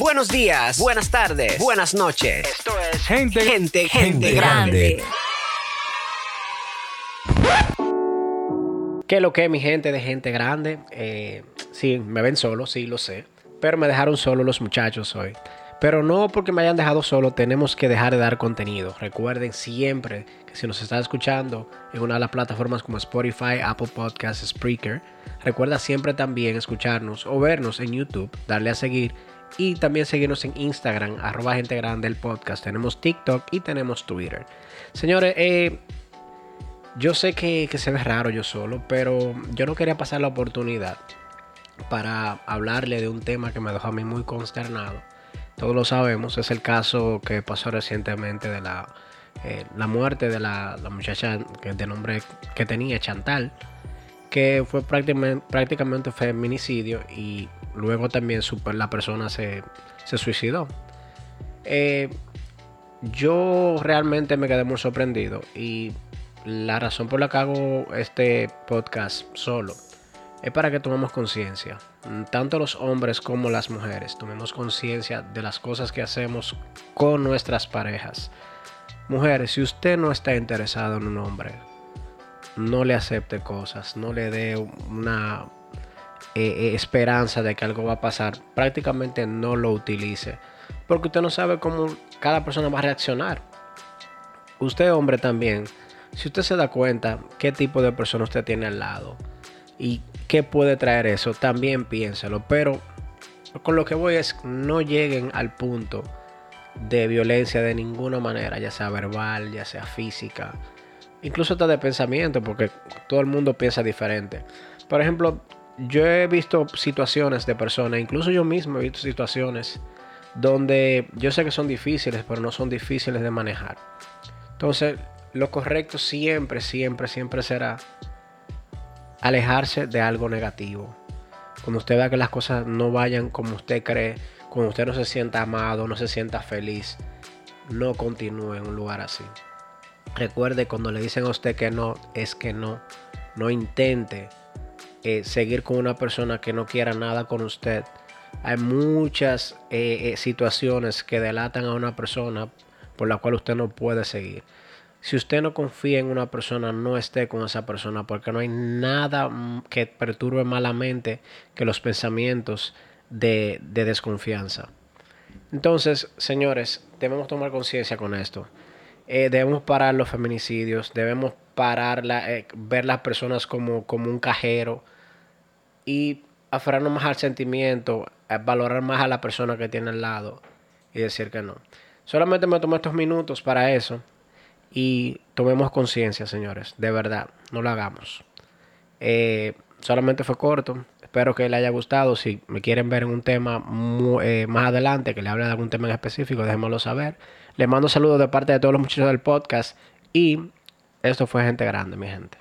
buenos días, buenas tardes, buenas noches. Esto es Gente, Gente, gente, grande. ¿Qué lo que, mi gente de gente grande? Eh, sí, me ven solo, sí, lo sé. Pero me dejaron solo los muchachos hoy. Pero no porque me hayan dejado solo, tenemos que dejar de dar contenido. Recuerden siempre que si nos estás escuchando en una de las plataformas como Spotify, Apple Podcasts, Spreaker, recuerda siempre también escucharnos o vernos en YouTube, darle a seguir y también seguirnos en Instagram, arroba gente grande podcast. Tenemos TikTok y tenemos Twitter. Señores, eh, yo sé que, que se ve raro yo solo, pero yo no quería pasar la oportunidad para hablarle de un tema que me dejó a mí muy consternado. Todos lo sabemos, es el caso que pasó recientemente de la, eh, la muerte de la, la muchacha que- de nombre que tenía, Chantal, que fue prácticamente, prácticamente feminicidio y luego también su- la persona se, se suicidó. Eh, yo realmente me quedé muy sorprendido y la razón por la que hago este podcast solo es para que tomemos conciencia. Tanto los hombres como las mujeres tomemos conciencia de las cosas que hacemos con nuestras parejas. Mujeres, si usted no está interesado en un hombre, no le acepte cosas, no le dé una eh, eh, esperanza de que algo va a pasar. Prácticamente no lo utilice. Porque usted no sabe cómo cada persona va a reaccionar. Usted, hombre, también. Si usted se da cuenta qué tipo de persona usted tiene al lado y qué puede traer eso, también piénselo. Pero con lo que voy es no lleguen al punto de violencia de ninguna manera, ya sea verbal, ya sea física, incluso hasta de pensamiento, porque todo el mundo piensa diferente. Por ejemplo, yo he visto situaciones de personas, incluso yo mismo he visto situaciones donde yo sé que son difíciles, pero no son difíciles de manejar. Entonces, lo correcto siempre, siempre, siempre será alejarse de algo negativo. Cuando usted vea que las cosas no vayan como usted cree, cuando usted no se sienta amado, no se sienta feliz, no continúe en un lugar así. Recuerde, cuando le dicen a usted que no, es que no. No intente eh, seguir con una persona que no quiera nada con usted. Hay muchas eh, eh, situaciones que delatan a una persona por la cual usted no puede seguir. Si usted no confía en una persona, no esté con esa persona porque no hay nada mm, que perturbe malamente que los pensamientos de, de desconfianza. Entonces, señores, debemos tomar conciencia con esto. Eh, debemos parar los feminicidios, debemos parar la, eh, ver las personas como, como un cajero y aferrarnos más al sentimiento, valorar más a la persona que tiene al lado y decir que no. Solamente me tomé estos minutos para eso y tomemos conciencia, señores, de verdad, no lo hagamos. Eh, solamente fue corto. Espero que les haya gustado. Si me quieren ver en un tema eh, más adelante, que le hable de algún tema en específico, déjenmelo saber. Les mando saludos de parte de todos los muchachos del podcast. Y esto fue Gente Grande, mi gente.